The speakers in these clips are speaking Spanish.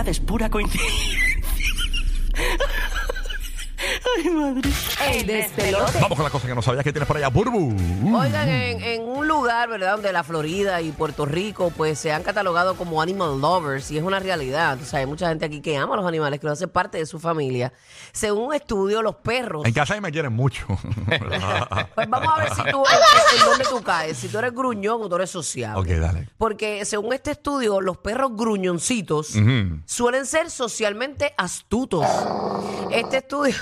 es pura coincidencia. Ay, madre. El despelote. Vamos con la cosa que no sabías que tienes por allá, Burbu. Oigan, en, en un lugar, ¿verdad? Donde la Florida y Puerto Rico, pues se han catalogado como animal lovers y es una realidad. O sea, hay mucha gente aquí que ama a los animales, que lo hace parte de su familia. Según un estudio, los perros. En casa ahí me quieren mucho. Pues vamos a ver si tú, en, en dónde tú caes, si tú eres gruñón o tú eres sociable. ok, dale. Porque según este estudio, los perros gruñoncitos suelen ser socialmente astutos. Este estudio.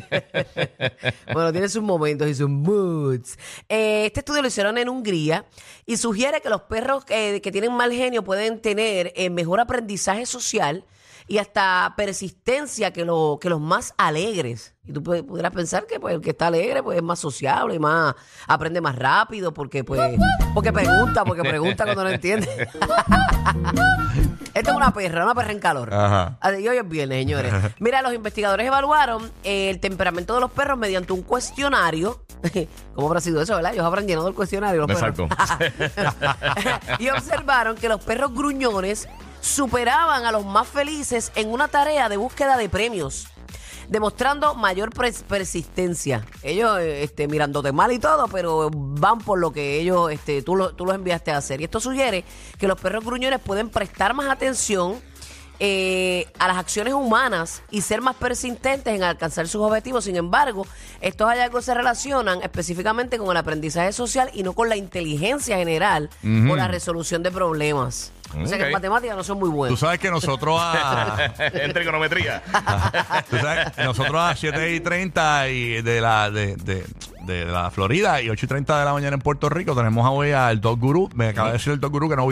bueno, tiene sus momentos y sus moods. Eh, este estudio lo hicieron en Hungría y sugiere que los perros eh, que tienen mal genio pueden tener eh, mejor aprendizaje social y hasta persistencia que, lo, que los más alegres. Y tú pu- pudieras pensar que pues, el que está alegre pues, es más sociable y más aprende más rápido porque pues porque pregunta, porque pregunta cuando no entiende. Esta es una perra, una perra en calor. Ajá. Y hoy es viernes, señores. Mira, los investigadores evaluaron eh, el temperamento de los perros mediante un cuestionario. ¿Cómo habrá sido eso, verdad? Ellos habrán llenado el cuestionario. Los perros. y observaron que los perros gruñones superaban a los más felices en una tarea de búsqueda de premios, demostrando mayor pres- persistencia. Ellos eh, este, mirándote mal y todo, pero van por lo que ellos, este, tú, lo- tú los enviaste a hacer. Y esto sugiere que los perros gruñones pueden prestar más atención eh, a las acciones humanas y ser más persistentes en alcanzar sus objetivos. Sin embargo, estos hallazgos se relacionan específicamente con el aprendizaje social y no con la inteligencia general o la resolución de problemas. O sea que en matemáticas no son muy Tú buenos. sabes que nosotros a, en trigonometría. tú sabes, nosotros a 7 y 30 y de la, de, de, de la Florida y 8 y 30 de la mañana en Puerto Rico tenemos hoy al Dog Guru. Me acaba de decir el Dog Guru que no